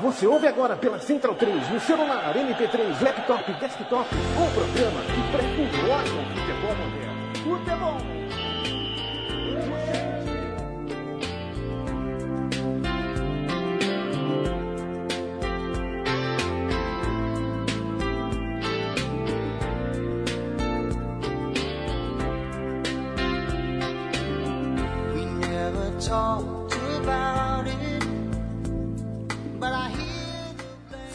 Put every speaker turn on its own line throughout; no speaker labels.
Você ouve agora pela Central 3, no celular, MP3, laptop, desktop, um programa que prefigura o futebol moderno. Futebol!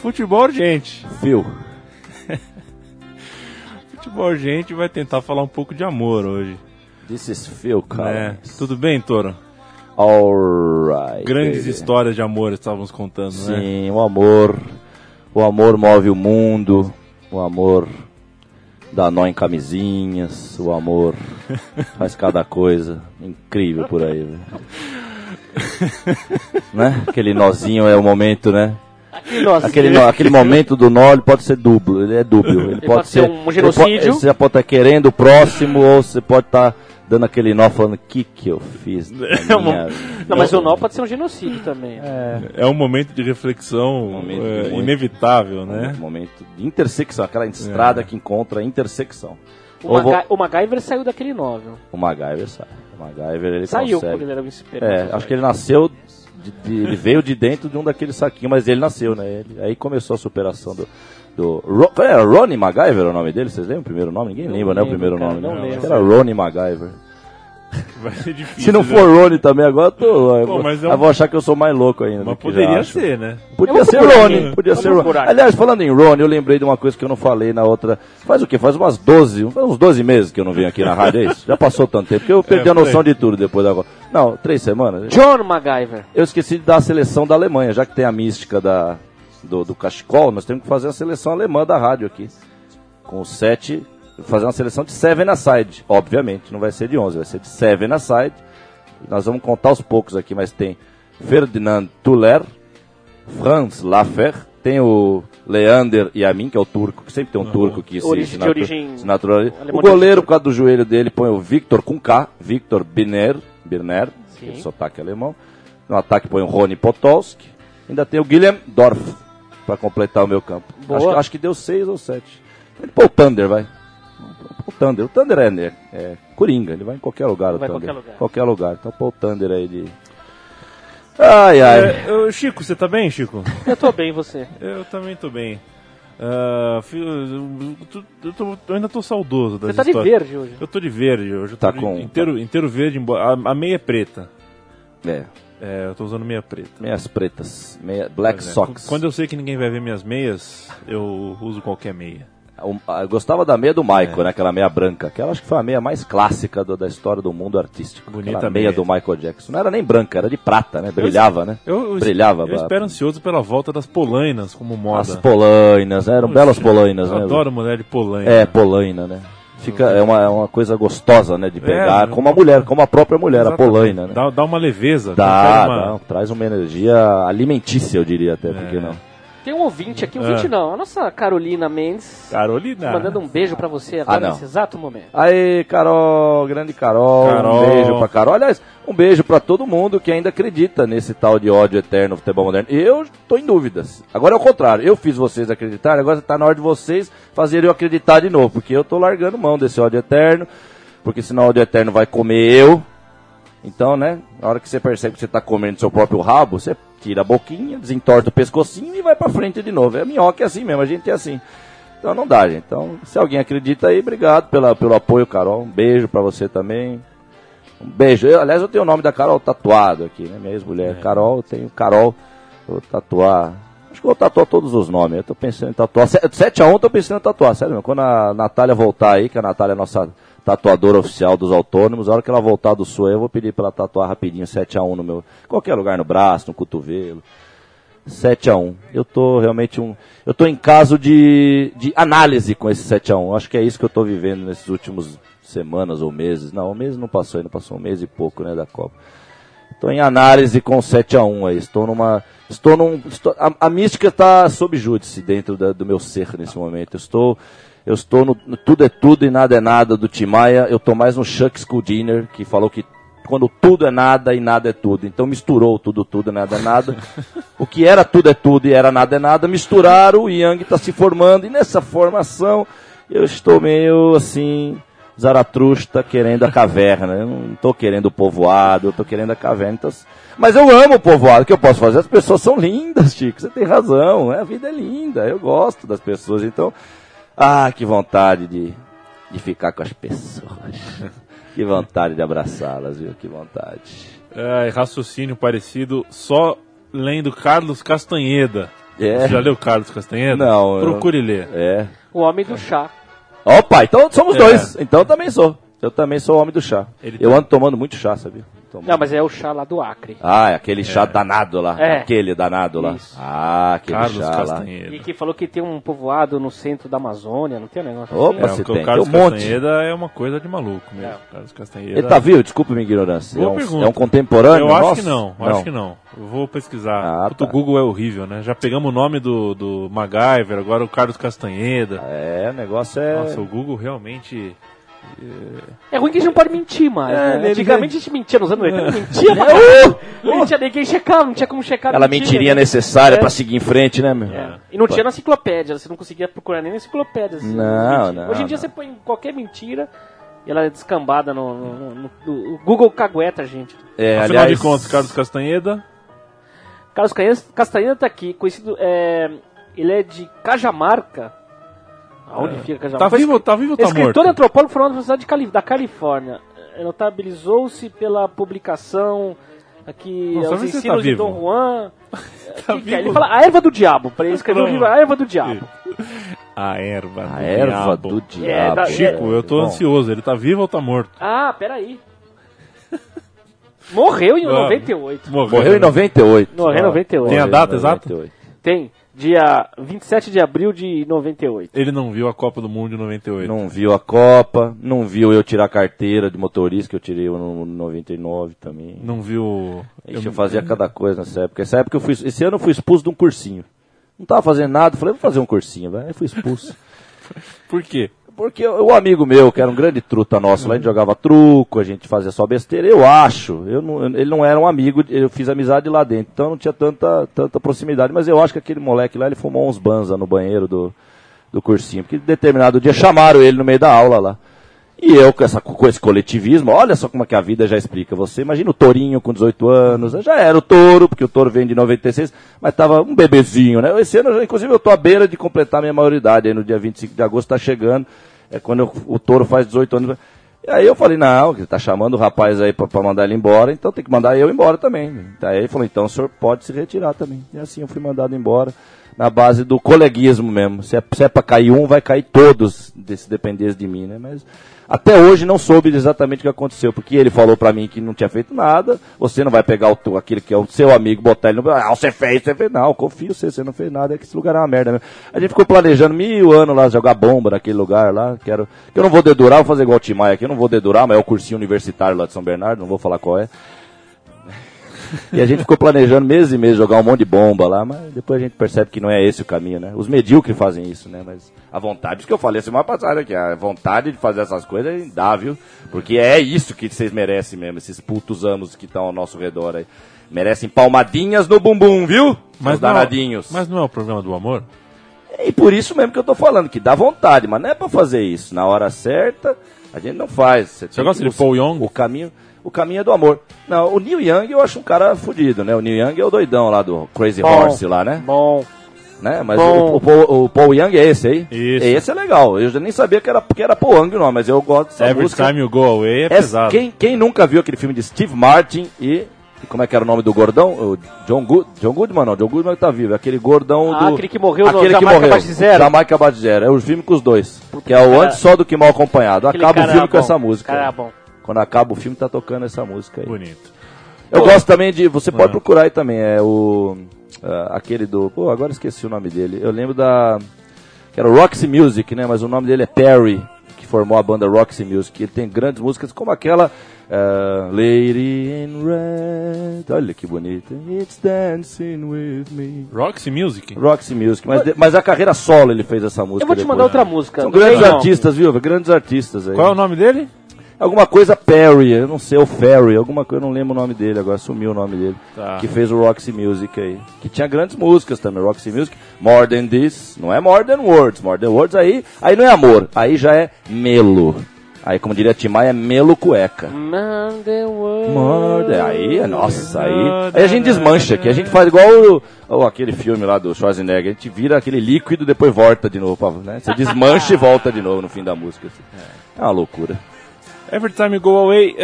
Futebol urgente.
Phil.
Futebol urgente vai tentar falar um pouco de amor hoje.
This is Phil, cara.
Tudo bem, Toro?
Alright.
Grandes
baby.
histórias de amor estávamos contando, né?
Sim, o amor. O amor move o mundo. O amor dá nó em camisinhas. O amor faz cada coisa incrível por aí, né? Aquele nozinho é o momento, né? Aquele, nó- aquele momento do nó ele pode ser duplo, ele é dúbio. Ele, pode,
pode ser um
ele
genocídio.
pode- você já pode estar querendo o próximo, ou você pode estar dando aquele nó falando o que, que eu fiz. na
É uma-
Não, mas o nó pode ser um genocídio também.
É um momento de reflexão
momento
é,
muito-
inevitável, né?
Um momento de intersecção, aquela estrada que encontra a intersecção.
O,
Ou vou-
Maga- o MacGyver saiu daquele nó, viu?
O MacGyver sai. O MacGyver ele
Saiu
consegue.
quando ele era o super.
É, acho que ele nasceu, de- de- ele veio de dentro de um daqueles saquinhos, mas ele nasceu, né? Ele- aí começou a superação do. do Ro, era Ronnie MacGyver o nome dele? Vocês lembram o primeiro nome? Ninguém
Não
lembra, né? O
lembro,
primeiro
cara,
nome.
não
né?
lembro.
Acho que era Ronnie MacGyver.
Vai ser difícil.
Se não
né?
for Ronnie também agora, eu tô. eu
Pô,
vou-
mas é um-
eu vou achar que eu sou mais louco ainda.
Mas poderia ser, né?
Podia
Eu
ser. Ronnie, podia ser
procurar.
Aliás, falando em Ronnie, eu lembrei de uma coisa que eu não falei na outra. Faz o quê? Faz umas 12, faz uns 12 meses que eu não venho aqui na rádio, é isso? Já passou tanto tempo que eu perdi
É,
a noção de tudo depois agora. Não, três semanas.
John MacGyver.
Eu esqueci de dar a seleção da Alemanha, já que tem a mística da, do, do cachecol, nós temos que fazer a seleção alemã da rádio aqui. Com os sete, fazer uma seleção de seven aside, obviamente, não vai ser de 11, vai ser de seven aside. Nós vamos contar aos poucos aqui, mas tem Ferdinand Tuller, Franz Laffer, tem o Leander Yamin, que é o turco, que sempre tem um turco que se,
Origem-
se
origem
se naturaliza. O goleiro, por causa do joelho dele, põe o Victor com K, Victor Birner, Birner aquele sotaque alemão. No ataque põe o Rony Potolski. Ainda tem o Guilherme Dorf para completar o meu campo. Acho, que- acho que deu seis ou sete. Ele pô o Thunder, vai. O Thunder. O Thunder é, né, é Coringa, ele vai em qualquer lugar.
Vai
o Thunder.
qualquer lugar.
Qualquer lugar. Então pô o Thunder aí de. Ai, ai.
É, ô, Chico, você tá bem, Chico?
Eu tô bem, você.
Eu também tô bem. Fi- eu, tô- eu tô- eu ainda tô saudoso das
Você tá de
histórias.
verde hoje.
Eu tô de verde hoje. Eu tô
Tá
de-
com-
inteiro, inteiro verde, embora- a, a meia é preta.
É,
É, eu tô usando meia preta.
meias pretas. Meia, black
Pois é.
socks.
Quando eu sei que ninguém vai ver minhas meias, eu uso qualquer meia.
Eu gostava da meia do Michael,
É.
né? Aquela meia branca. Aquela acho que foi a meia mais clássica do- da história do mundo artístico.
Bonita
Aquela meia
meia.
do Michael Jackson. Não era nem branca, era de prata, né? Brilhava, né?
Eu, eu,
Brilhava.
eu espero ansioso pela volta das polainas como moda.
As polainas, né? Eram belas polainas,
eu
né?
adoro mulher de polaina.
É, polaina, né? Fica, é uma, é uma coisa gostosa, né? De pegar,
É,
como a mulher, como a própria mulher, a
Exatamente.
polaina, né?
Dá, dá uma leveza.
Dá,
uma-
traz uma energia alimentícia, eu diria até,
É.
porque não?
Tem um ouvinte aqui, um ouvinte
Ah.
não, a nossa Carolina Mendes,
Carolina.
mandando um beijo pra você agora,
Ah,
nesse exato momento.
Aí, Carol, grande Carol,
Carol.
um beijo pra Carol. Aliás, um beijo pra todo mundo que ainda acredita nesse tal de ódio eterno no futebol moderno. Eu tô em dúvidas. Agora é o contrário, eu fiz vocês acreditarem, agora tá na hora de vocês fazerem eu acreditar de novo, porque eu tô largando mão desse ódio eterno, porque senão o ódio eterno vai comer eu. Então, né, na hora que você percebe que você tá comendo seu próprio rabo, você tira a boquinha, desentorta o pescocinho e vai pra frente de novo. É minhoca é assim mesmo, a gente é assim. Então não dá, gente. Então, se alguém acredita aí, obrigado pela, pelo apoio, Carol. Um beijo pra você também. Um beijo. Eu, aliás, eu tenho o nome da Carol tatuado aqui, né? Minha ex-mulher. Carol, eu tenho Carol. Vou tatuar. Acho que vou tatuar todos os nomes. Eu tô pensando em tatuar. 7 a 1 eu tô pensando em tatuar, sério mesmo. Quando a Natália voltar aí, que a Natália é nossa tatuadora oficial dos autônomos. A hora que ela voltar do sul, eu vou pedir pra ela tatuar rapidinho 7x1 no meu. Qualquer lugar, no braço, no cotovelo. 7x1. Eu tô realmente um. Eu tô em caso de, de análise com esse 7x1. Acho que é isso que eu tô vivendo nesses últimos semanas ou meses. Não, um mês não passou ainda, passou um mês e pouco, né, da Copa. Estou em análise com 7x1 aí. Estou numa. Estou num. estou- a, a mística está sob júdice dentro da- do meu ser nesse momento. Estou. Eu estou no, no Tudo é Tudo e Nada é Nada do Timaya. Eu estou mais no Chuck Schuldiner, que falou que quando tudo é nada e nada é tudo. Então misturou tudo, tudo, nada é nada. o que era tudo é tudo e era nada é nada, misturaram. O Yang está se formando. E nessa formação eu estou meio assim. Zaratrusta querendo a caverna. Eu não estou querendo o povoado, eu estou querendo a caverna. Então, mas eu amo o povoado, o que eu posso fazer? As pessoas são lindas, Chico. Você tem razão, né? a vida é linda, eu gosto das pessoas. Então, ah, que vontade de, de ficar com as pessoas. que vontade de abraçá-las, viu? Que vontade.
É, raciocínio parecido, só lendo Carlos Castanheda.
É.
Você já leu Carlos Castanheda?
Não, eu-
Procure ler.
É.
O homem do chá.
Opa, então somos
É.
dois. Então eu também sou. Eu também sou homem do chá.
Ele
eu
tá-
ando tomando muito chá, sabia? Tomo-
Não, mas é o chá lá do Acre.
Ah, é aquele chá danado lá.
É.
Aquele danado lá.
Isso.
Ah, aquele
Carlos
chá lá.
E que falou que tem um povoado no centro da Amazônia, não tem um negócio
Opa,
É,
assim?
você
porque
tem.
o Carlos
Tem um monte.
É uma coisa de maluco mesmo.
É.
Carlos Castanheda.
Ele tá vivo? Desculpa minha ignorância.
Boa
é, um,
pergunta.
é um contemporâneo?
Eu acho
nosso?
que não, eu acho que não. Eu vou pesquisar.
Ah,
Puta,
tá.
O Google é horrível, né? Já pegamos o nome do, do MacGyver, agora o Carlos Castanheda.
É, o negócio é.
Nossa, o Google realmente.
É ruim que a gente não pode mentir mais.
É,
né? Antigamente a gente mentia nos anos 80, mentia pra caralho. Não tinha nem quem checar, não tinha como checar. Mentira,
mentirinha
né?
necessária
É.
pra seguir em frente, né, meu?
É. E não tinha na enciclopédia, você não conseguia procurar nem na enciclopédia. assim,
Não, não,
Hoje em dia
não.
você põe qualquer mentira e ela é descambada no, no- no- no- Google cagueta a gente.
É,
Afinal
aliás,
de contas, Carlos Castanheda.
Carlos Castanheira, Castanheira tá aqui, conhecido. É, ele é de Cajamarca. Aonde fica Cajamarca?
Tá
Foi
vivo, tá vivo ou tá
Escritor
morto?
e antropólogo formado na Universidade de Cali- da Califórnia. Notabilizou-se pela publicação aqui
Não, só
Os
vê se tá
Ensinos de
vivo.
Dom Juan.
Tá
Que que é? Ele fala A Erva do Diabo. Para ele escrever o livro A Erva do Diabo.
A erva
A
do
erva
diabo.
do diabo.
da-
Chico, eu tô
Bom,
ansioso. Ele tá vivo ou tá morto?
Ah, peraí. Morreu em
Vamos.
98.
Morreu em 98.
Morreu em 98.
Tem a
Morreu
data exata?
98.
Tem. Dia 27 de abril de 98.
Ele não viu a Copa do Mundo de 98.
Não viu a Copa, não viu eu tirar a carteira de motorista, que eu tirei no 99 também.
Não viu.
Ixi, eu fazia cada coisa nessa época. Essa época eu fui, esse ano eu fui expulso de um cursinho. Não tava fazendo nada, falei, vou fazer um cursinho, vai. Aí fui expulso.
Por quê?
Porque o amigo meu, que era um grande truta nosso, lá a gente jogava truco, a gente fazia só besteira, eu acho. Eu não, ele não era um amigo, eu fiz amizade lá dentro, então não tinha tanta, tanta proximidade. Mas eu acho que aquele moleque lá, ele fumou uns banza no banheiro do, do cursinho. Porque determinado dia chamaram ele no meio da aula lá. E eu, com, essa, com esse coletivismo, olha só como é que a vida já explica você. Imagina o Tourinho com 18 anos, já era o touro, porque o touro vem de 96, mas tava um bebezinho, né? Esse ano, inclusive, eu tô à beira de completar minha maioridade, aí no dia 25 de agosto tá chegando, é quando eu- o touro faz 18 anos. E aí eu falei, não, ele tá chamando o rapaz aí pra mandar ele embora, então tem que mandar eu embora também. Aí ele falou, então o senhor pode se retirar também. E assim eu fui mandado embora, na base do coleguismo mesmo. Se é, se é pra cair um, vai cair todos, se dependesse de mim, né? Mas até hoje não soube exatamente o que aconteceu, porque ele falou pra mim que não tinha feito nada, você não vai pegar o, aquele que é o seu amigo, botar ele no... Ah, você fez, você fez. Não, confio em você, você não fez nada, é que esse lugar é uma merda mesmo. A gente ficou planejando mil anos lá, jogar bomba naquele lugar lá, quero... Que eu não vou dedurar, vou fazer igual o Timaya aqui, eu não vou dedurar, mas é o cursinho universitário lá de São Bernardo, não vou falar qual é. E a gente ficou planejando meses e meses jogar um monte de bomba lá, mas depois a gente percebe que não é esse o caminho, né? Os medíocres fazem isso, né? Mas a vontade, isso que eu falei semana passada aqui, a vontade de fazer essas coisas é indável, porque é isso que vocês merecem mesmo, esses putos anos que estão ao nosso redor aí. Merecem palmadinhas no bumbum, viu? Mas
não é-
danadinhos.
mas não é o problema do amor?
E por isso mesmo que eu tô falando, que dá vontade, mas não é pra fazer isso. Na hora certa, a gente não faz. Você, tem
gosta
que
de Paul Young?
O caminho, o caminho é do amor. Não, o Neil Young eu acho um cara fudido, né? O Neil Young é o doidão lá do Crazy
Bom.
Horse lá, né?
Bom.
né? Mas
Bom.
o, o, Paul- o Paul Young é esse aí.
Isso.
Esse é legal. Eu já nem sabia que era, que era Paul Young não, mas eu gosto dessa
Every
música.
time you go away é
É-
pesado.
quem, quem nunca viu aquele filme de Steve Martin e como é que era o nome do gordão? O John, Good, John Goodman, não. John Goodman tá vivo. Aquele gordão
Ah,
do...
aquele que morreu no
aquele que
Jamaica
morreu.
Abaixo de Zero.
Jamaica Abaixo de Zero. É o filme com os dois. que é o
cara-
antes só do que mal acompanhado.
Aquele
Acaba o filme com
bom,
essa música.
cara bom.
Quando acaba o filme, tá tocando essa música aí.
Bonito.
Eu gosto também de. Você pode
Ah.
procurar aí também. É o. ah, aquele do. Pô, agora esqueci o nome dele. Eu lembro da. Que era o Roxy Music, né? Mas o nome dele é Perry, que formou a banda Roxy Music. Ele tem grandes músicas como aquela. ah, Lady in Red. Olha que bonita. It's dancing with me.
Roxy Music?
Roxy Music. Mas, de- mas a carreira solo ele fez essa música.
Eu vou te
depois.
mandar outra música.
São grandes artistas, viu? Grandes artistas aí.
Qual é o nome dele?
Alguma coisa Perry, eu não sei, o Ferry, alguma coisa, eu não lembro o nome dele, agora sumiu o nome dele.
Tá.
Que fez o Roxy Music aí. Que tinha grandes músicas também, Roxy Music. More Than This, não é More Than Words. More Than Words aí, aí não é amor, aí já é melo. Aí, como diria Timai, é melo cueca. Than- aí, é- nossa, aí. Aí a gente desmancha aqui, a gente faz igual o, o- aquele filme lá do Schwarzenegger, a gente vira aquele líquido e depois volta de novo, pra- né? Você desmancha e volta de novo no fim da música. assim. É uma loucura.
Every Time You Go Away.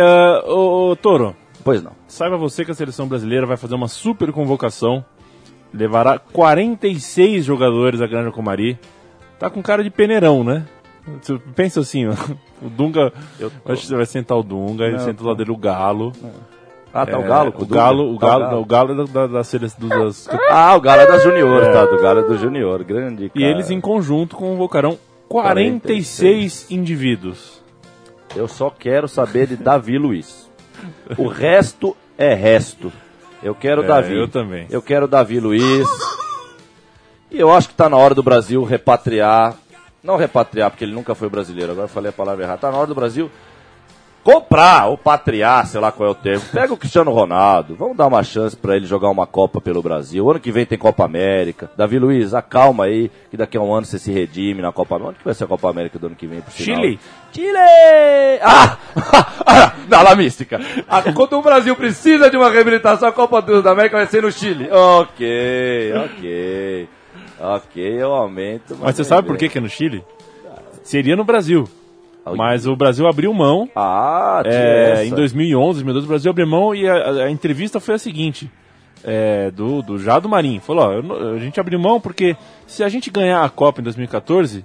ô, ô, Toro,
Pois não.
saiba você que a seleção brasileira vai fazer uma super convocação. Levará 46 jogadores a Granja Comari. Tá com cara de peneirão, né? Você pensa assim, ó, o Dunga. Acho que você vai sentar o Dunga, ele
Não,
senta do lado dele o Galo.
Ah, tá o
É,
Galo? com
o
Dunga?
Galo, o
Tá
Galo, não, o Galo é da, da, da seleção das,
Ah, o Galo é da Junior,
É.
tá? Do Galo é do Junior, grande.
E
cara.
eles em conjunto convocarão 46 indivíduos.
Eu só quero saber de Davi Luiz. O resto é resto. Eu quero
É,
Davi.
eu também.
Eu quero Davi Luiz. E eu acho que tá na hora do Brasil repatriar. Não repatriar, porque ele nunca foi brasileiro. Agora eu falei a palavra errada. Tá na hora do Brasil comprar ou patriar, sei lá qual é o termo. Pega o Cristiano Ronaldo, vamos dar uma chance pra ele jogar uma Copa pelo Brasil. Ano que vem tem Copa América. Davi Luiz, acalma aí, que daqui a um ano você se redime na Copa América. Onde que vai ser a Copa América do ano que vem? Sinal?
Chile.
Chile! Ah! Na La Mística. Ah, quando o Brasil precisa de uma reabilitação, a Copa do- da América vai ser no Chile. Ok, ok. Ok, eu aumento.
Mas você
nem
sabe por que, que é no Chile? Seria no Brasil. Mas o Brasil abriu mão.
Ah,
é, em 2011, 2012, o Brasil abriu mão e a, a- entrevista foi a seguinte. é, do, do Jado Marinho. Falou, ó, eu a gente abriu mão porque se a gente ganhar a Copa em 2014,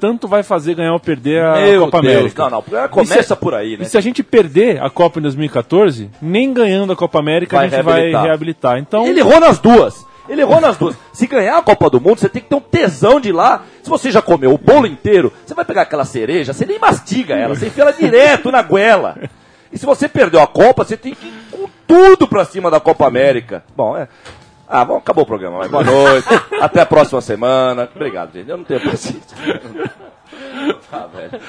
tanto vai fazer ganhar ou perder a
Meu
Copa
Deus.
América.
Não, não, começa por aí, né?
E se a gente perder a Copa em 2014, nem ganhando a Copa América
Vai
a gente
reabilitar.
vai reabilitar. Então,
Ele errou nas duas. Ele errou nas duas. Se ganhar a Copa do Mundo, você tem que ter um tesão de ir lá. Se você já comeu o bolo inteiro, você vai pegar aquela cereja, você nem mastiga ela, você enfia ela direto na goela. E se você perdeu a Copa, você tem que ir com tudo pra cima da Copa América. Bom, é. Ah, bom, acabou o programa. Mas boa noite. Até a próxima semana. Obrigado, gente. Eu não tenho paciência. Tá, velho.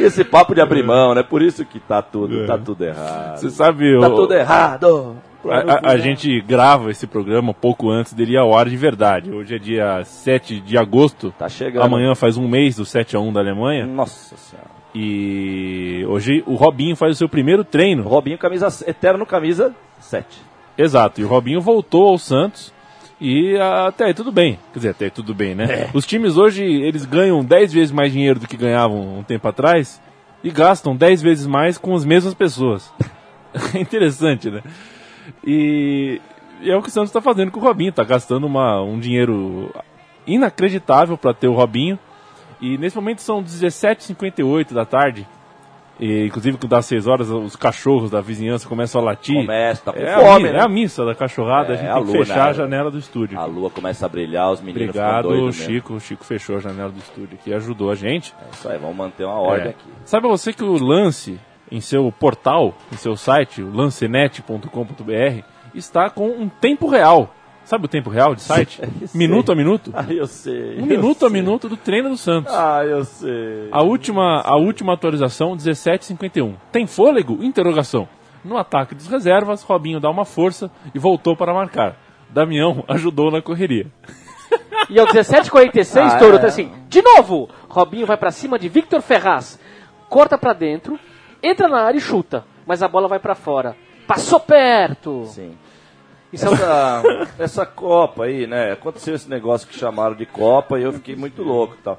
E esse papo de abrir mão, né? Por isso que tá tudo, tá tudo errado.
você sabe...
Tá
o-
tudo errado.
A, a- a gente grava esse programa pouco antes dele ir ao ar de verdade. Hoje é dia 7 de agosto.
Tá chegando.
Amanhã faz um mês do 7 a 1 da Alemanha.
Nossa senhora.
E hoje o Robinho faz o seu primeiro treino.
Robinho, camisa, eterno camisa 7.
Exato. E o Robinho voltou ao Santos. E até aí tudo bem. Quer dizer, até aí tudo bem, né? Os times hoje, eles ganham 10 vezes mais dinheiro do que ganhavam um tempo atrás. E gastam 10 vezes mais com as mesmas pessoas. É interessante, né? E, e é o que o Santos está fazendo com o Robinho. Está gastando uma, um dinheiro inacreditável para ter o Robinho. E nesse momento são 17h58 da tarde. E, inclusive, quando dá 6 horas, os cachorros da vizinhança começam a latir.
Começa, tá com
é,
fome,
a,
né?
é a missa da cachorrada,
É,
a gente
a
tem que
lua,
fechar
né?
a janela do estúdio.
A lua começa a brilhar, os meninos
Obrigado,
ficam doidos mesmo.
Chico. O Chico fechou a janela do estúdio aqui, ajudou a gente.
É isso aí, vamos manter uma ordem
É.
aqui.
Saiba você que o Lance, em seu portal, em seu site, o lancenet.com.br, está com um tempo real. Sabe o tempo real de site?
Sei.
minuto a minuto?
Ah, eu sei.
Um
eu
minuto a
sei.
minuto do treino do Santos.
Ah, eu sei.
A última, a última atualização, 17h51. Tem fôlego? Interrogação. No ataque dos reservas, Robinho dá uma força e voltou para marcar. Damião ajudou na correria.
E ao 17h46,
Ah,
Touro,
é.
tá assim, de novo! Robinho vai pra cima de Victor Ferraz, corta pra dentro, entra na área e chuta, mas a bola vai pra fora. Passou perto!
Sim.
Isso é o-
Essa, essa Copa aí, né? Aconteceu esse negócio que chamaram de Copa e eu fiquei muito louco e tal.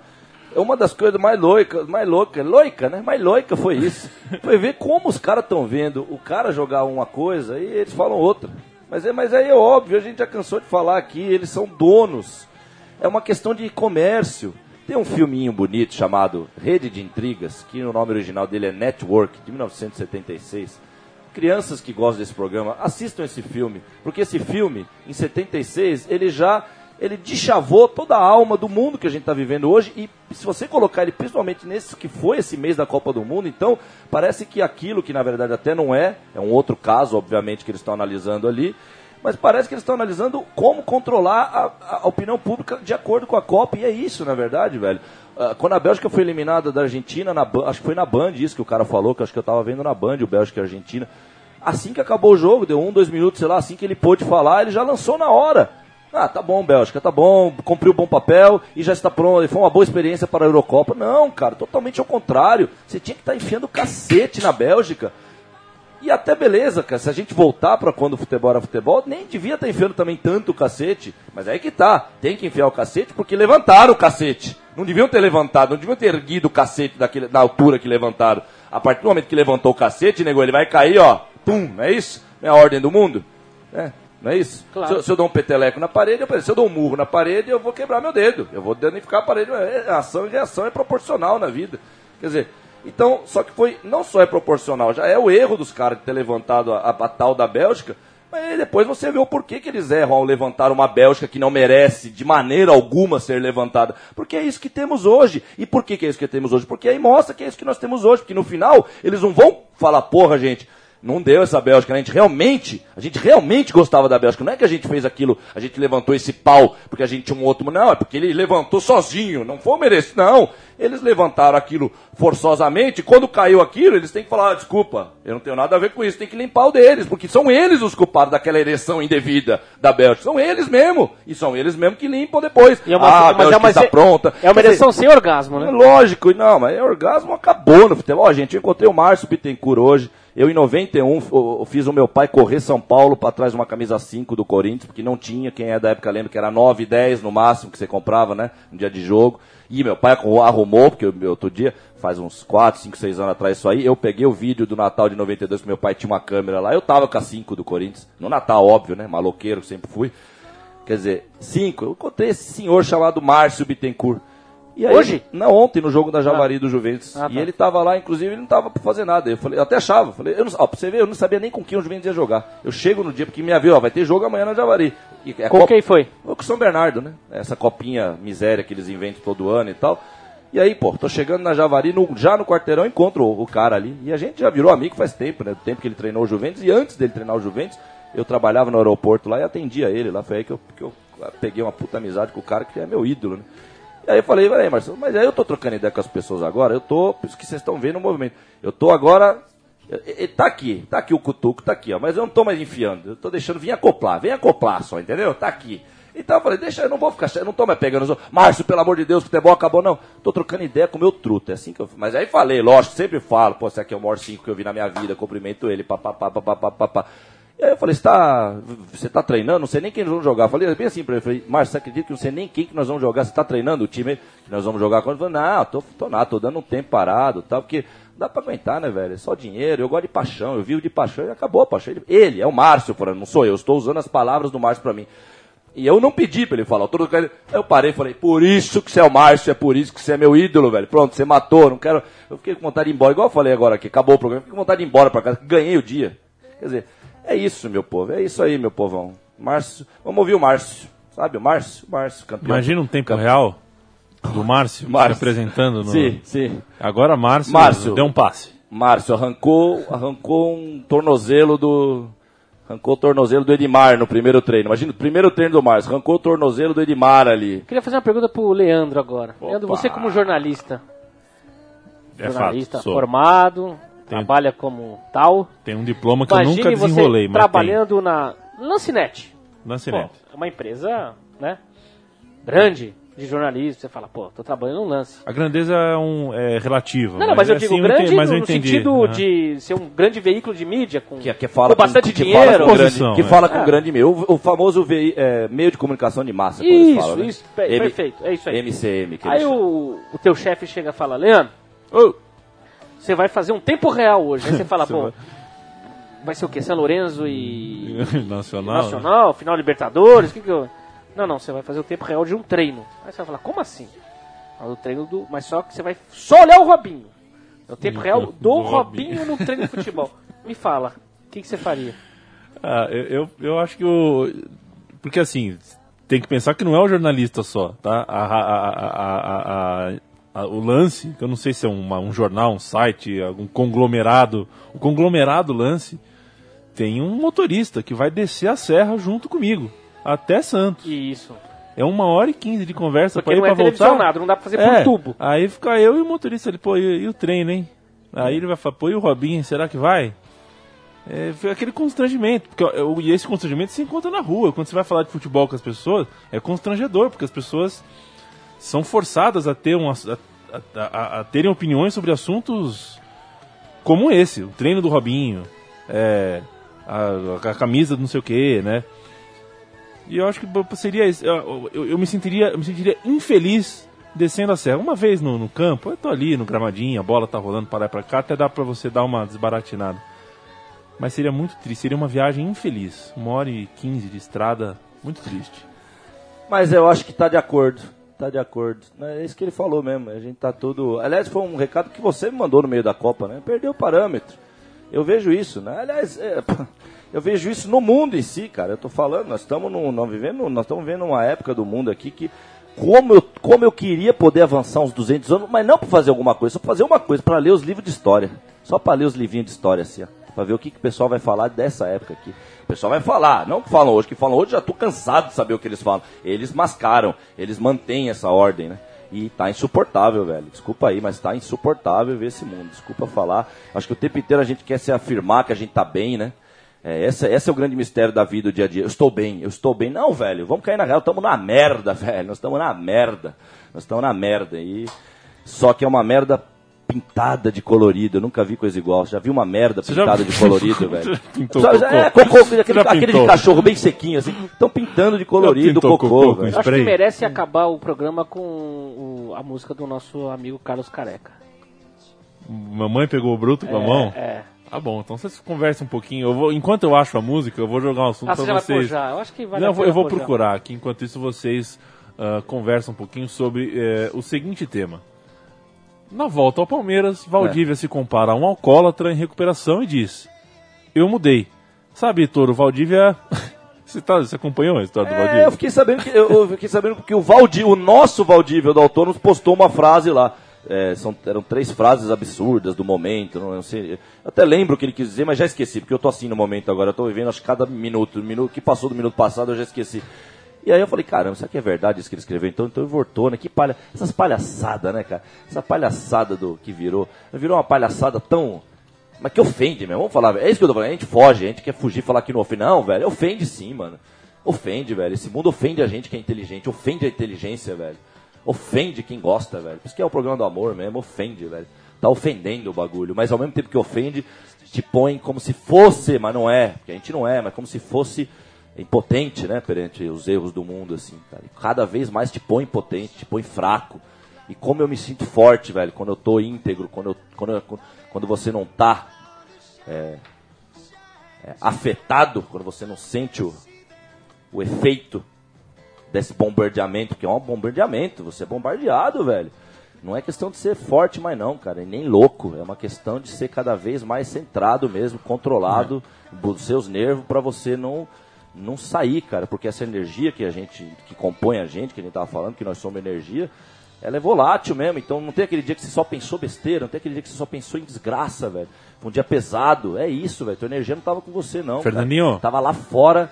é uma das coisas mais loucas, mais louca, louca, né? Mais louca foi isso. Foi ver como os caras estão vendo o cara jogar uma coisa e eles falam outra. Mas, é, mas aí é óbvio, a gente já cansou de falar aqui, eles são donos. É uma questão de comércio. Tem um filminho bonito chamado Rede de Intrigas, que o nome original dele é Network, de 1976. Crianças que gostam desse programa, assistam esse filme, porque esse filme, em 76, ele já ele deschavou toda a alma do mundo que a gente está vivendo hoje e se você colocar ele principalmente nesse que foi esse mês da Copa do Mundo, então parece que aquilo que na verdade até não é, é um outro caso, obviamente, que eles estão analisando ali, mas parece que eles estão analisando como controlar a, a opinião pública de acordo com a Copa, e é isso, na verdade, velho. Ah, quando a Bélgica foi eliminada da Argentina, na, acho que foi na Band isso que o cara falou, que acho que eu estava vendo na Band, o Bélgica e a Argentina. Assim que acabou o jogo, deu um, dois minutos, sei lá, assim que ele pôde falar, ele já lançou na hora. Ah, tá bom, Bélgica, tá bom, cumpriu um bom papel e já está pronto, foi uma boa experiência para a Eurocopa. Não, cara, totalmente ao contrário. Você tinha que estar enfiando cacete na Bélgica. E até beleza, cara, se a gente voltar para quando o futebol era futebol, nem devia estar enfiando também tanto o cacete. Mas aí que tá, tem que enfiar o cacete porque levantaram o cacete. Não deviam ter levantado, não deviam ter erguido o cacete daquele, na altura que levantaram. A partir do momento que levantou o cacete, nego, ele vai cair, ó, pum, não é isso? Não é a ordem do mundo? É, não é isso?
Claro.
Se, eu- se eu dou um peteleco na parede, eu, se eu dou um murro na parede, eu vou quebrar meu dedo. Eu vou danificar a parede. É, ação e reação é proporcional na vida. Quer dizer, então, só que foi, não só é proporcional, já é o erro dos caras de ter levantado a, a, a tal da Bélgica, mas depois você vê o porquê que eles erram ao levantar uma Bélgica que não merece de maneira alguma ser levantada. Porque é isso que temos hoje. E por que, que é isso que temos hoje? Porque aí mostra que é isso que nós temos hoje. Porque no final, eles não vão falar, porra, gente, não deu essa Bélgica, né? A gente realmente, a gente realmente gostava da Bélgica. Não é que a gente fez aquilo, a gente levantou esse pau porque a gente tinha um outro. Não, é porque ele levantou sozinho, não foi merecido. Não, eles levantaram aquilo forçosamente. E quando caiu aquilo, eles têm que falar: ah, desculpa, eu não tenho nada a ver com isso, tem que limpar o deles, porque são eles os culpados daquela ereção indevida da Bélgica. São eles mesmo. E são eles mesmo que limpam depois.
E é uma-
ah, a
mas é uma-
está pronta.
É uma ereção sem orgasmo,
é
né?
Lógico, não, mas o orgasmo acabou no futebol. Ó, gente, eu encontrei o Márcio Bittencourt hoje. Eu, em 91, f- eu- fiz o meu pai correr São Paulo para trás de uma camisa 5 do Corinthians, porque não tinha, quem é da época lembra que era 9, 10 no máximo que você comprava, né? No dia de jogo. E meu pai arru- arrumou, porque eu- outro dia, faz uns 4, 5, 6 anos atrás isso aí, eu peguei o vídeo do Natal de 92, que meu pai tinha uma câmera lá, eu tava com a 5 do Corinthians. No Natal, óbvio, né? Maloqueiro, que sempre fui. Quer dizer, 5. Eu encontrei esse senhor chamado Márcio Bittencourt. E aí,
Hoje?
Não, ontem, no jogo da Javari do Juventus.
Ah, tá.
E ele tava lá, inclusive, ele não tava pra fazer nada. Eu falei, eu até achava. Falei, eu não, ó, pra você ver, eu não sabia nem com quem o Juventus ia jogar. Eu chego no dia, porque me aviou, ó, vai ter jogo amanhã na Javari. E é
Com
Copa-
quem foi?
Foi com o São Bernardo, né? Essa copinha miséria que eles inventam todo ano e tal. E aí, pô, tô chegando na Javari, no- já no quarteirão encontro o, o cara ali. E a gente já virou amigo faz tempo, né? Do tempo que ele treinou o Juventus. E antes dele treinar o Juventus, eu trabalhava no aeroporto lá e atendia ele lá. Foi aí que eu, que eu peguei uma puta amizade com o cara que é meu ídolo, né? E aí eu falei, peraí, Marcelo, mas aí eu tô trocando ideia com as pessoas agora, eu tô, por isso que vocês estão vendo o movimento. Eu tô agora. Tá aqui, tá aqui o cutuco, tá aqui, ó. Mas eu não tô mais enfiando, eu tô deixando, vem acoplar, vem acoplar só, entendeu? Tá aqui. Então eu falei, deixa, eu não vou ficar, eu não tô mais pegando os outros. Márcio, pelo amor de Deus, futebol acabou, não. Tô trocando ideia com o meu truto, é assim que eu. Mas aí falei, lógico, sempre falo, pô, esse aqui é o maior 5 que eu vi na minha vida, cumprimento ele, papapá, papapá, papapá. E aí eu falei, tá, você tá treinando? Não sei nem quem nós vamos jogar. Eu falei bem assim pra ele, falei, Márcio, você acredita que não sei nem quem que nós vamos jogar? Você tá treinando o time que nós vamos jogar? Ele falou, não, tô, tô nada, tô dando um tempo parado, tal, porque dá pra aguentar, né, velho? É só dinheiro, eu gosto de paixão, eu vivo de paixão e acabou a paixão. Ele, é o Márcio, falando, não sou eu, estou usando as palavras do Márcio pra mim. E eu não pedi pra ele falar. Todo cara, eu parei e falei, por isso que você é o Márcio, é por isso que você é meu ídolo, velho. Pronto, você matou, não quero. Eu fiquei com vontade de ir embora, igual eu falei agora aqui, acabou o programa, fiquei com vontade de ir embora pra casa, ganhei o dia. Quer dizer, é isso, meu povo, é isso aí, meu povão. Márcio, vamos ouvir o Márcio. Sabe o Márcio? O Márcio, campeão.
Imagina um tempo real do Márcio,
Márcio.
se apresentando no.
Sim, sim.
Agora Márcio,
Márcio.
deu um passe.
Márcio arrancou, arrancou um tornozelo do. Arrancou o tornozelo do Edmar no primeiro treino. Imagina, o primeiro treino do Márcio, arrancou o tornozelo do Edmar ali.
Queria fazer uma pergunta pro Leandro agora.
Opa.
Leandro, você como jornalista,
É
jornalista
fato. sou.
Formado, trabalha como tal.
Tem um diploma que eu
Imagine
nunca desenrolei,
você
mas
trabalhando na Lancinete.
tem. Lancinete.
Pô, é uma empresa, né? Grande, de jornalismo, você fala, pô, tô trabalhando no lance.
A grandeza é, um, é relativa.
Não, não, mas eu
assim,
digo
entendi-
grande
mas eu
no
entendi.
sentido
Ah.
de ser um grande veículo de mídia com,
Que, que fala
com bastante
que
dinheiro.
Fala com
Posição,
grande, que
é.
fala com
É.
grande meio. O, o famoso é, meio de comunicação de massa, como eles
Isso,
falam, né?
isso,
M-
perfeito, é isso aí.
MCM. Que
Aí o, o teu chefe chega e fala, Leandro,
Ô,
você vai fazer um tempo real hoje. Aí você fala, pô,
vai-
vai ser o quê? São Lourenço e
Nacional.
Nacional, final Libertadores, que que eu... Não, não, você vai fazer o tempo real de um treino. Aí você vai falar, como assim? O treino do... Mas só que você vai só olhar o Robinho. É o tempo real do,
do
Robinho.
Robinho.
no treino de futebol. Me fala, o que, que você faria?
Ah, eu, eu, eu acho que o. Porque assim, tem que pensar que não é o jornalista só, tá? A- a- a- a- a- o lance, que eu não sei se é uma- um jornal, um site, algum conglomerado. O conglomerado lance tem um motorista que vai descer a serra junto comigo, até Santos.
Isso.
É uma hora e quinze de conversa pra ir
não é
voltar.
televisionado, não dá pra fazer por
É,
tubo.
Aí fica eu e o motorista ali, pô, e, e o treino, hein? Aí ele vai falar, pô, e o Robinho, será que vai? É, foi aquele constrangimento, porque eu- e esse constrangimento se encontra na rua. Quando você vai falar de futebol com as pessoas, é constrangedor, porque as pessoas são forçadas a ter um, a, a- a- terem opiniões sobre assuntos como esse, o treino do Robinho, é, a, a camisa do não sei o que, né? E eu acho que seria. Eu, eu- eu me sentiria, eu me sentiria infeliz descendo a serra. Uma vez no, no campo, eu tô ali no gramadinho, a bola tá rolando para lá e pra cá, até dá pra você dar uma desbaratinada. Mas seria muito triste, seria uma viagem infeliz. Uma hora e quinze de estrada, muito triste.
Mas eu acho que tá de acordo. Tá de acordo. É isso que ele falou mesmo. A gente tá todo. Aliás, foi um recado que você me mandou no meio da Copa, né? Perdeu o parâmetro. Eu vejo isso, né? Aliás, é, eu vejo isso no mundo em si, cara. Eu tô falando, nós estamos no, nós vivendo, nós estamos vivendo uma época do mundo aqui que como eu, como eu queria poder avançar uns 200 anos, mas não para fazer alguma coisa, só pra fazer uma coisa, para ler os livros de história. Só para ler os livrinhos de história assim, ó, para ver o que, que o pessoal vai falar dessa época aqui. O pessoal vai falar, não que falam hoje, que falam hoje, já tô cansado de saber o que eles falam. Eles mascaram, eles mantêm essa ordem, né? E tá insuportável, velho. Desculpa aí, mas tá insuportável ver esse mundo. Desculpa falar. Acho que o tempo inteiro a gente quer se afirmar que a gente tá bem, né? É, esse, esse é o grande mistério da vida do dia a dia. Eu estou bem, eu estou bem. Não, velho, vamos cair na real. Estamos na merda, velho. Nós estamos na merda. Nós estamos na merda. E só que é uma merda pintada de colorido. Eu nunca vi coisa igual. Já vi uma merda
Você já-
pintada de colorido, velho.
Já pintou
Só-
cocô?
É, cocô, aquele,
Já
aquele de cachorro bem sequinho, assim. Estão pintando de colorido
pintou
cocô,
cocô
velho.
Eu acho que merece acabar o programa com o- a música do nosso amigo Carlos Careca.
Mamãe pegou o bruto com a mão?
É.
Tá bom, então vocês conversem um pouquinho. Eu vou, enquanto eu acho a música, eu vou jogar um assunto
Ah,
pra
você já vai
vocês.
forjar. Eu acho que vale
Não, eu vou, eu vou procurar aqui. Enquanto isso, vocês ah, conversam um pouquinho sobre eh, o seguinte tema. Na volta ao Palmeiras, Valdívia se compara a um alcoólatra em recuperação e diz: Eu mudei. Sabe, Toro, Valdívia. você, tá, você acompanhou a história do
É,
Valdívia?
eu fiquei sabendo que eu, eu fiquei sabendo que o Valdir, o nosso Valdívia do Autônomos postou uma frase lá. É, são, eram três frases absurdas do momento, não, não sei. Até lembro o que ele quis dizer, mas já esqueci, porque eu tô assim no momento agora, eu tô vivendo acho que cada minuto, minuto que passou do minuto passado eu já esqueci. E aí eu falei, caramba, será que é verdade isso que ele escreveu? Então, então voltou, né? Que palha... Essas palhaçadas, né, cara? Essa palhaçada do que virou. Virou uma palhaçada tão. Mas que ofende, meu. Vamos falar, é isso que eu tô falando. A gente foge, a gente quer fugir falar que não ofende. Não, velho, ofende sim, mano. Ofende, velho. Esse mundo ofende a gente que é inteligente, ofende a inteligência, velho. Ofende quem gosta, velho. Por isso que é o programa do amor mesmo, ofende, velho. Tá ofendendo o bagulho, mas ao mesmo tempo que ofende, te põe como se fosse, mas não é, porque a gente não é, mas como se fosse impotente, né, perante os erros do mundo, assim, cara. E cada vez mais te põe impotente, te põe fraco. E como eu me sinto forte, velho, quando eu tô íntegro, quando, eu, quando, eu- quando você não tá é, é, afetado, quando você não sente o, o efeito desse bombardeamento, que é um bombardeamento, você é bombardeado, velho. Não é questão de ser forte, mas não, cara, e nem louco. É uma questão de ser cada vez mais centrado mesmo, controlado dos seus nervos para você não não sair, cara, porque essa energia que a gente que compõe a gente, que a gente tava falando, que nós somos energia, ela é volátil mesmo. Então não tem aquele dia que você só pensou besteira, não tem aquele dia que você só pensou em desgraça, velho. Foi um dia pesado, é isso, velho. Tua energia não tava com você não, cara.
Fernandinho.
Tava lá fora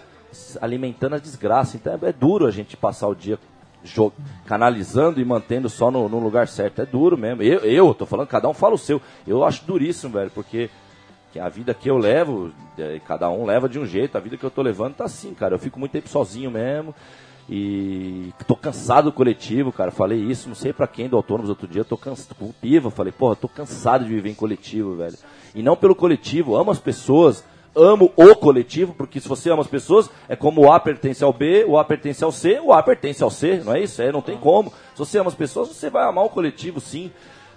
alimentando a desgraça. Então é, é duro a gente passar o dia canalizando e mantendo só no, no lugar certo. É duro mesmo. Eu, eu tô falando, cada um fala o seu. Eu acho duríssimo, velho, porque que a vida que eu levo, é, cada um leva de um jeito. A vida que eu tô levando tá assim, cara. Eu fico muito tempo sozinho mesmo. E tô cansado do coletivo, cara. Falei isso, não sei pra quem do autônomos outro dia, tô cansado. Com o Piva, falei, porra, tô cansado de viver em coletivo, velho. E não pelo coletivo, amo as pessoas, amo o coletivo, porque se você ama as pessoas, é como o A pertence ao B, o A pertence ao C, o A pertence ao C, não é isso? É, não tem como. Se você ama as pessoas, você vai amar o coletivo, sim.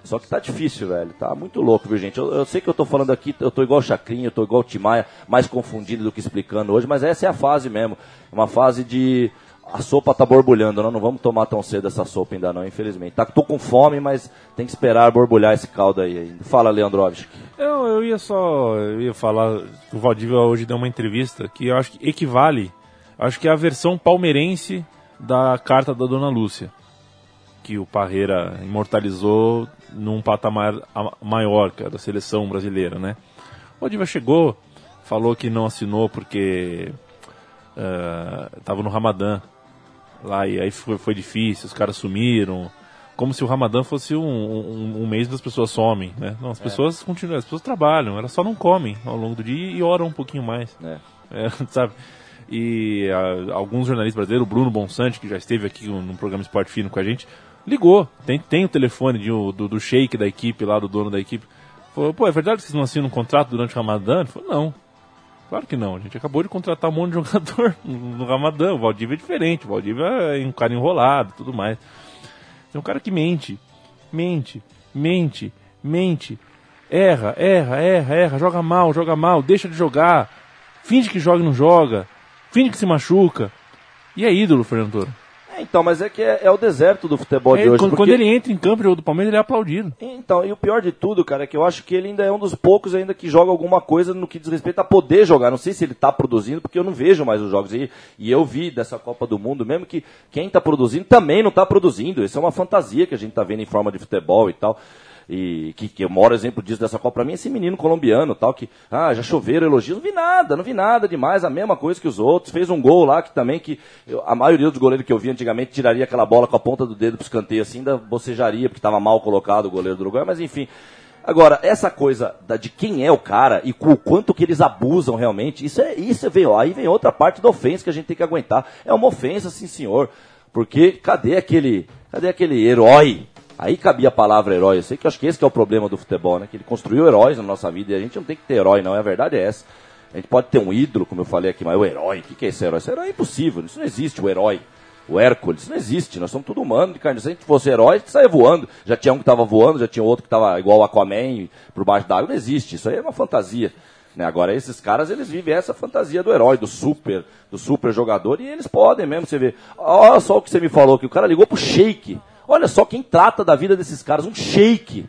Só que tá difícil, velho. Tá muito louco, viu, gente? Eu, eu sei que eu tô falando aqui, eu tô igual o Chacrinha, eu tô igual o Timaya, mais confundido do que explicando hoje, mas essa é a fase mesmo. Uma fase de. A sopa tá borbulhando, não, não vamos tomar tão cedo essa sopa ainda não, infelizmente. Tá, tô com fome, mas tem que esperar borbulhar esse caldo aí ainda. Fala, Leandrovski.
Eu, eu ia só. Eu ia falar. O Valdívia hoje deu uma entrevista que eu acho que equivale. Acho que é a versão palmeirense da carta da Dona Lúcia. Que o Parreira imortalizou num patamar a- maior, é da seleção brasileira, né? O Valdívia chegou, falou que não assinou porque estava no Ramadã lá e aí foi, foi difícil, os caras sumiram. Como se o Ramadã fosse um, um, um mês das pessoas somem, né? Não, as pessoas continuam, as pessoas trabalham, elas só não comem ao longo do dia e oram um pouquinho mais.
É.
É, sabe? E ah, alguns jornalistas brasileiros, o Bruno Bonsante, que já esteve aqui no programa Esporte Fino com a gente, ligou. Tem, tem o telefone de, do, do shake da equipe lá, do dono da equipe. Falou, pô, é verdade que vocês não assinam um contrato durante o Ramadã? Ele falou, não. Claro que não, a gente acabou de contratar um monte de jogador no Ramadã. O Valdívia é diferente, o Valdívia é um cara enrolado tudo mais. É um cara que mente, mente, mente, mente, erra, erra, erra, erra, joga mal, joga mal, deixa de jogar, finge que joga e não joga, finge que se machuca. E é ídolo, Fernando Toro.
É, então, mas é que é, é o deserto do futebol de
É,
hoje.
quando,
porque-
quando ele entra em campo jogo do Palmeiras, ele é aplaudido.
Então, e o pior de tudo, cara, é que eu acho que ele ainda é um dos poucos ainda que joga alguma coisa no que diz respeito a poder jogar. Não sei se ele tá produzindo, porque eu não vejo mais os jogos. E, e eu vi dessa Copa do Mundo mesmo que quem tá produzindo também não tá produzindo. Isso é uma fantasia que a gente tá vendo em forma de futebol e tal. E que, que o maior exemplo disso dessa Copa pra mim é esse menino colombiano tal, que, ah, já choveram elogios. Não vi nada, não vi nada demais, a mesma coisa que os outros. Fez um gol lá que também que eu- a maioria dos goleiros que eu vi antigamente tiraria aquela bola com a ponta do dedo pro escanteio assim, ainda bocejaria, porque tava mal colocado o goleiro do Uruguai, mas enfim. Agora, essa coisa da, de quem é o cara e o quanto que eles abusam realmente, isso é, isso vem, ó, aí vem outra parte da ofensa que a gente tem que aguentar. É uma ofensa, sim senhor. Porque cadê aquele, cadê aquele herói? Aí cabia a palavra herói. Eu sei que eu acho que esse que é o problema do futebol, né? Que ele construiu heróis na nossa vida e a gente não tem que ter herói, não. A verdade é essa. A gente pode ter um ídolo, como eu falei aqui, mas o herói, o que, é esse herói? Esse herói é impossível, isso não existe, o herói. O Hércules, isso não existe, nós somos tudo humano de carne. Se a gente fosse herói, a gente saia voando. Já tinha um que estava voando, já tinha outro que estava igual o Aquaman, por baixo d'água. Não existe, isso aí é uma fantasia. Né? Agora, esses caras, eles vivem essa fantasia do herói, do super, do super jogador, e eles podem mesmo, você vê. Olha só o que você me falou, que o cara ligou pro shake. Olha só quem trata da vida desses caras, um shake.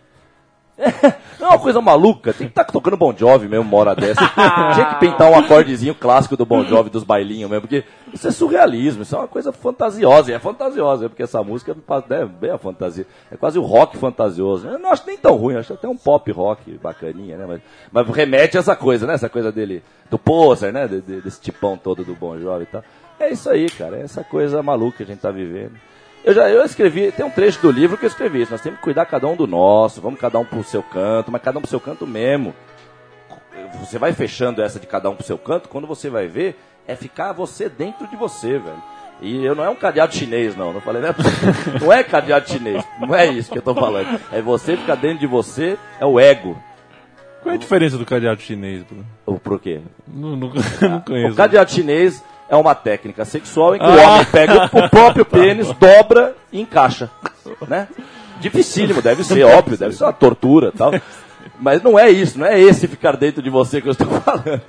É uma coisa maluca, tem que estar tocando Bon Jovi mesmo uma hora dessa. Tinha que pintar um acordezinho clássico do Bon Jovi, dos bailinhos mesmo, porque isso é surrealismo, isso é uma coisa fantasiosa, e é fantasiosa, porque essa música é bem a fantasia, é quase o rock fantasioso. Eu não acho nem tão ruim, acho até um pop rock bacaninha, né? Mas, mas remete a essa coisa, né? Essa coisa dele, do poser, né? De- de- desse tipão todo do Bon Jovi e tal. É isso aí, cara, é essa coisa maluca que a gente tá vivendo. Eu já eu escrevi, tem um trecho do livro que eu escrevi isso. Nós temos que cuidar cada um do nosso, vamos cada um pro seu canto, mas cada um pro seu canto mesmo. Você vai fechando essa de cada um pro seu canto, quando você vai ver, é ficar você dentro de você, velho. E eu não é um cadeado chinês, não. Não falei, né? Não é cadeado chinês. Não é isso que eu tô falando. É você ficar dentro de você, é o ego.
Qual é a diferença do cadeado chinês, Bruno?
O por quê?
Não, não, não conheço.
O cadeado chinês é uma técnica sexual em que o
Ah.
homem pega o próprio pênis, dobra e encaixa. Né? Dificílimo, deve ser, óbvio, deve ser uma tortura tal. Mas não é isso, não é esse ficar dentro de você que eu estou falando.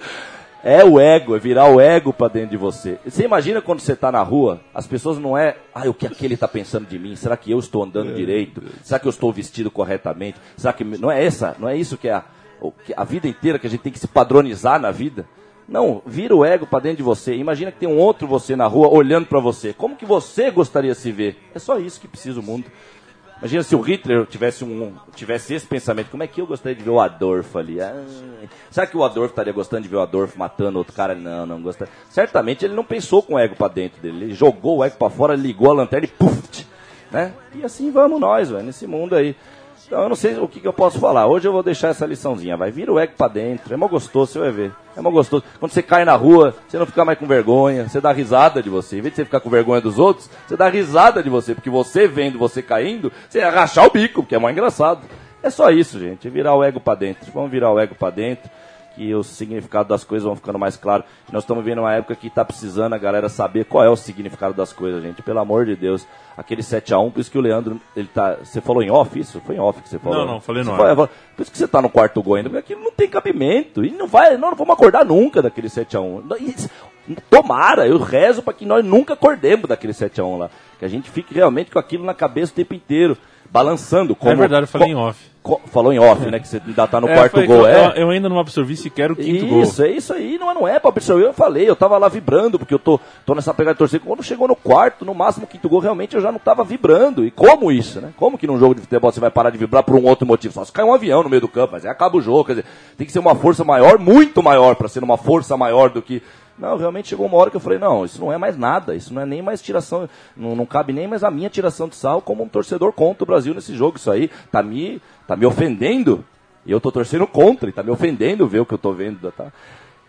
É o ego, é virar o ego pra dentro de você. Você imagina quando você tá na rua, as pessoas não é, ah, o que aquele tá pensando de mim? Será que eu estou andando direito? Será que eu estou vestido corretamente? Será que não é essa, não é isso que é a, o a vida inteira que a gente tem que se padronizar na vida? Não, vira o ego pra dentro de você. Imagina que tem um outro você na rua olhando pra você. Como que você gostaria de se ver? É só isso que precisa o mundo. Imagina se o Hitler tivesse, um, tivesse esse pensamento. Como é que eu gostaria de ver o Adolfo ali? Ah, será que o Adolfo estaria gostando de ver o Adolfo matando outro cara? Não, não gostaria. Certamente ele não pensou com o ego pra dentro dele. Ele jogou o ego pra fora, ligou a lanterna e puf! Né? E assim vamos nós, velho, nesse mundo aí. Então eu não sei o que, que eu posso falar. Hoje eu vou deixar essa liçãozinha. Vai, vira o ego pra dentro. É mó gostoso, você vai ver. É mó gostoso. Quando você cai na rua, você não fica mais com vergonha. Você dá risada de você. Em vez de você ficar com vergonha dos outros, você dá risada de você. Porque você vendo você caindo, você ia rachar o bico, porque é mó engraçado. É só isso, gente. Virar o ego pra dentro. Vamos virar o ego pra dentro. Que o significado das coisas vão ficando mais claro. Nós estamos vivendo uma época que está precisando a galera saber qual é o significado das coisas, gente. Pelo amor de Deus. Aquele 7x1, por isso que o Leandro, ele tá. Você falou em off isso? Foi em off que você falou?
Não, não, falei ar.
Por isso que você tá no quarto gol ainda, porque aquilo não tem cabimento. E não vai, nós não vamos acordar nunca daquele 7x1. Não, isso- Tomara, eu rezo para que nós nunca acordemos daquele 7x1 lá. Que a gente fique realmente com aquilo na cabeça o tempo inteiro, balançando. Como,
é verdade, eu falei em off.
falou em off, né? Que você ainda tá no
É,
quarto
foi
gol,
eu,
é?
eu- ainda não absorvi sequer o quinto gol.
Isso, é isso aí, não, não é pra absorver. Eu falei, eu tava lá vibrando, porque eu tô, tô nessa pegada de torcer. Quando chegou no quarto, no máximo quinto gol, realmente eu já não tava vibrando. E como isso, né? Como que num jogo de futebol você vai parar de vibrar por um outro motivo? Só se cai um avião no meio do campo, mas aí acaba o jogo. Quer dizer, tem que ser uma força maior, muito maior, pra ser uma força maior do que. Não, realmente chegou uma hora que eu falei, não, isso não é mais nada, isso não é nem mais tiração, não, não cabe nem mais a minha tiração de sal como um torcedor contra o Brasil nesse jogo. Isso aí tá me, tá me ofendendo. E eu tô torcendo contra, e tá me ofendendo ver o que eu tô vendo, tá?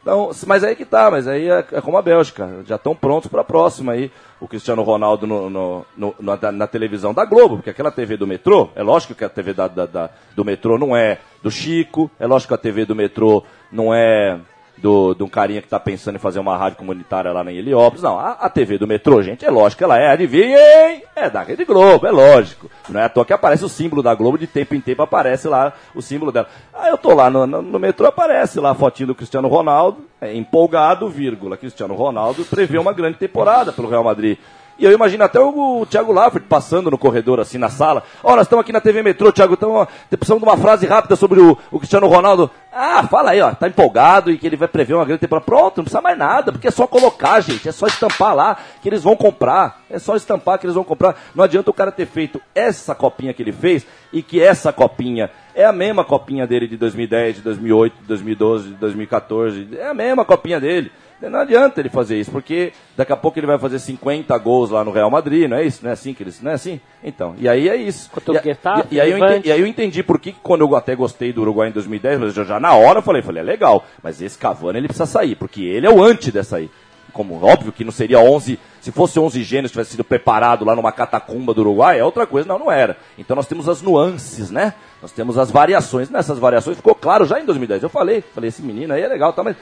Então, mas aí que tá, mas aí é, é como a Bélgica, já estão prontos para a próxima aí. O Cristiano Ronaldo no, no- no- na, na televisão da Globo, porque aquela TV do metrô, é lógico que a TV da, da- da- do metrô não é do Chico, é lógico que a TV do metrô não é do, de um carinha que tá pensando em fazer uma rádio comunitária lá em Heliópolis. Não, a, a TV do metrô, gente, é lógico que ela é, adivinhem, é da Rede Globo, é lógico. Não é à toa que aparece o símbolo da Globo, de tempo em tempo aparece lá o símbolo dela. Aí eu tô lá no, no, no metrô, aparece lá a fotinho do Cristiano Ronaldo, é, empolgado, vírgula, Cristiano Ronaldo prevê uma grande temporada pelo Real Madrid. E eu imagino até o, Thiago Laffert passando no corredor, assim, na sala. Ó, nós estamos aqui na TV Metrô, Thiago, estamos precisamos de uma frase rápida sobre o, o Cristiano Ronaldo. Ah, fala aí, ó, tá empolgado e que ele vai prever uma grande temporada. Pronto, não precisa mais nada, porque é só colocar, gente, é só estampar lá que eles vão comprar. É só estampar que eles vão comprar. Não adianta o cara ter feito essa copinha que ele fez e que essa copinha é a mesma copinha dele de 2010, de 2008, de 2012, de 2014. É a mesma copinha dele. Não adianta ele fazer isso, porque daqui a pouco ele vai fazer 50 gols lá no Real Madrid, não é isso? Não é assim que eles, não é assim? Então, e aí é isso. E,
Getafe,
e, e aí entendi, e aí eu entendi por que que quando eu até gostei do Uruguai em 2010, mas eu já na hora eu falei, falei, é legal, mas esse Cavani ele precisa sair, porque ele é o anti dessa aí. Como óbvio que não seria 11, se fosse 11 gênios tivesse sido preparado lá numa catacumba do Uruguai, é outra coisa, não, não era. Então nós temos as nuances, né? Nós temos as variações. Nessas variações ficou claro já em 2010. Eu falei, falei, esse menino aí é legal, tá, mas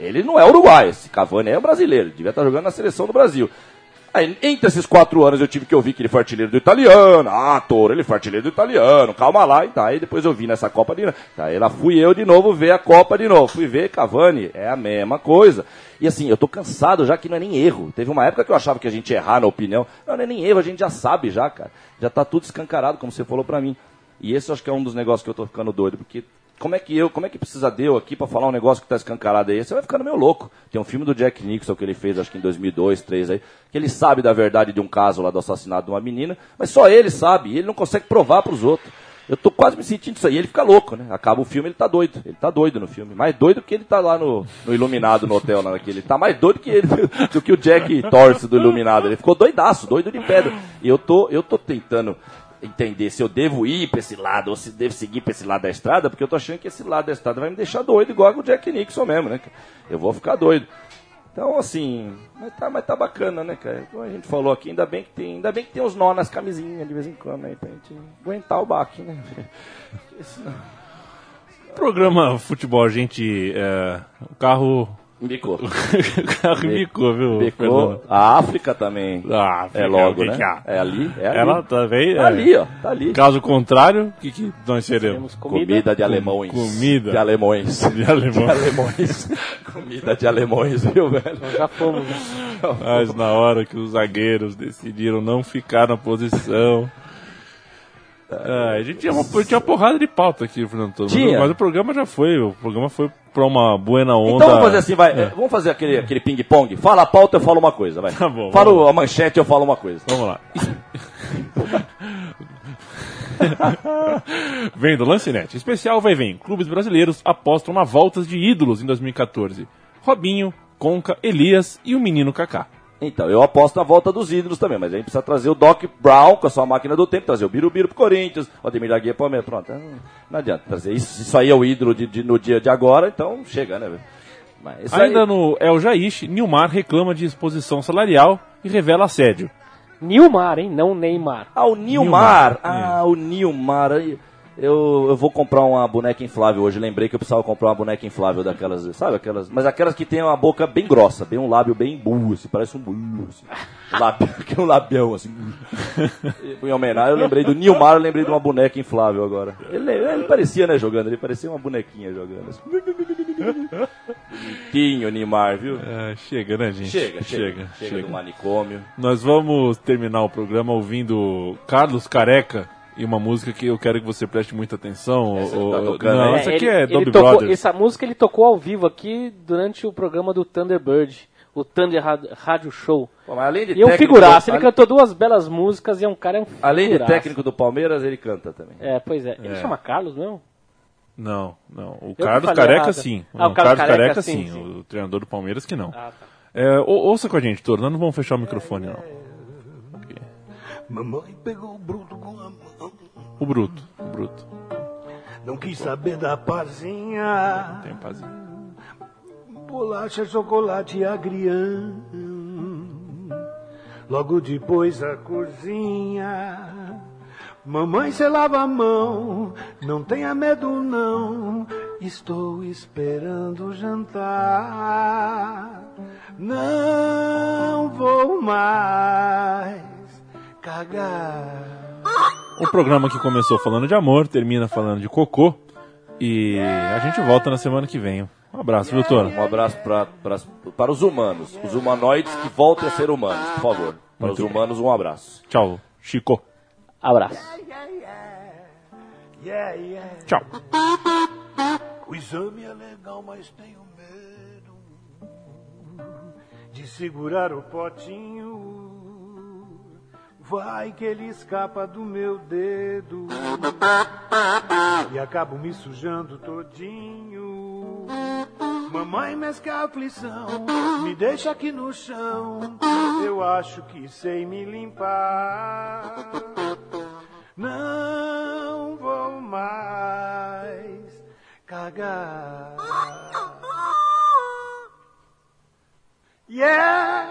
ele não é uruguaio, esse Cavani é brasileiro, devia estar jogando na seleção do Brasil. Aí, entre esses quatro anos, eu tive que ouvir que ele foi artilheiro do italiano. Ah, Toro, ele foi artilheiro do italiano. Calma lá. E tá, aí depois eu vi nessa Copa de novo. Tá, lá fui eu de novo ver a Copa de novo. Fui ver Cavani, é a mesma coisa. E assim, eu tô cansado já que não é nem erro. Teve uma época que eu achava que a gente ia errar na opinião. Não, não é nem erro, a gente já sabe já, cara. Já tá tudo escancarado, como você falou pra mim. E esse eu acho que é um dos negócios que eu tô ficando doido, porque como é que eu, como é que precisa de eu aqui pra falar um negócio que tá escancarado aí? Você vai ficando meio louco. Tem um filme do Jack Nixon que ele fez, acho que em 2002, 2003 aí, que ele sabe da verdade de um caso lá do assassinato de uma menina, mas só ele sabe, e ele não consegue provar pros outros. Eu tô quase me sentindo isso aí. Ele fica louco, né? Acaba o filme, ele tá doido. Ele tá doido no filme. Mais doido que ele tá lá no, no Iluminado, no hotel, lá naquele. Ele tá mais doido que ele, do que o Jack Torce do Iluminado. Ele ficou doidaço, doido de pedra. E eu tô, eu tô tentando entender se eu devo ir pra esse lado ou se devo seguir pra esse lado da estrada, porque eu tô achando que esse lado da estrada vai me deixar doido, igual o Jack Nixon mesmo, né? Eu vou ficar doido. Então, assim, mas tá, mas tá bacana, né, cara? Como a gente falou aqui, ainda bem que tem, ainda bem que tem uns nó nas camisinhas de vez em quando aí, pra gente aguentar o baque, né?
Programa futebol, gente. É, o carro.
Bicou.
o carro bicou, viu?
Bicou. A África também.
Ah,
é logo, né? É ali, é ali.
Ela também.
Tá
é.
ali, ó. Tá ali.
Caso contrário, o que, que nós seremos?
Comida.
Comida de alemães.
comida.
De alemões.
De alemão.
De alemões. Comida de alemães, viu, velho?
Nós já fomos. né?
Mas na hora que os zagueiros decidiram não ficar na posição. Ah, a gente tinha uma, tinha uma porrada de pauta aqui, Fernando
Tinha.
o- mas o programa já foi. O programa foi pra uma buena onda.
Então vamos fazer assim, vai. é, Vamos fazer aquele, aquele ping-pong. Fala a pauta, eu falo uma coisa, vai.
Tá bom,
Fala a manchete, eu falo uma coisa.
Vamos lá. vem do Lancinete. Especial vai vem. Clubes brasileiros apostam na voltas de ídolos em 2014. Robinho, Conca, Elias e o menino Kaká.
Então, eu aposto na volta dos ídolos também, mas a gente precisa trazer o Doc Brown com a sua máquina do tempo, trazer o Birubiru pro Corinthians, o Ademir da Guia pro Palmeiras. Pronto, não, não adianta trazer isso. Isso aí é o ídolo de, de- no dia de agora, então chega, né? Mas
Ainda
aí-
no El Jaish, Nilmar reclama de exposição salarial e revela assédio.
Nilmar, hein? Não Neymar.
Ah, o Nilmar.
Nilmar,
Ah, o Nilmar. Eu, eu vou comprar uma boneca inflável hoje. Lembrei que eu precisava comprar uma boneca inflável daquelas, sabe? Aquelas, mas aquelas que tem uma boca bem grossa, bem um lábio bem burro, assim, parece um burro, assim. Lábio, que é um labião, assim. em homenagem, eu lembrei do Nilmar, eu lembrei de uma boneca inflável agora. Ele, ele parecia, né, jogando, ele parecia uma bonequinha jogando. Assim. Bonitinho, Nilmar, viu?
É, chega, né, gente?
Chega, chega,
chega.
chega,
chega.
do manicômio.
Nós vamos terminar o programa ouvindo Carlos Careca e uma música que eu quero que você preste muita atenção.
Essa
o-
tá tocando
não, essa
É,
aqui
ele-
é
ele
Dobby
tocou-
Brothers.
Essa música ele tocou ao vivo aqui durante o programa do Thunderbird, o Thunder Rádio Show.
Pô, mas além de
E é um figuraço,
do-
ele cantou duas belas músicas e é um cara é um
Além de
figuraço.
técnico do Palmeiras, ele canta também.
É, pois é. Ele
É.
chama Carlos, não?
Não, não. O
que
Carlos Careca
errado.
sim.
Ah,
Não,
o Carlos Careca,
Careca
sim,
sim.
sim.
O treinador do Palmeiras que não.
Ah, tá.
É, ou- ouça com a gente, Toro. Nós não vamos fechar o microfone, não.
Mamãe pegou o bruto com a mão.
O Bruto. O Bruto.
Não quis saber da parzinha.
Tem paz.
Bolacha, chocolate e agrião. Logo depois a cozinha. Mamãe, cê lava a mão. Não tenha medo, não. Estou esperando jantar. Não vou mais cagar.
O programa que começou falando de amor, termina falando de cocô. E a gente volta na semana que vem. Um abraço, viu, Toro?
Um abraço pra, pra- para os humanos, os humanoides que voltem a ser humanos, por favor. Para
Muito
os
bem.
humanos, um abraço.
Tchau, Chico.
Abraço.
Yeah, yeah.
Tchau.
O exame é legal, mas tenho medo de segurar o potinho. Vai que ele escapa do meu dedo e acabo me sujando todinho. Mamãe, mas que aflição, me deixa aqui no chão. Eu acho que sei me limpar. Não vou mais cagar. Yeah.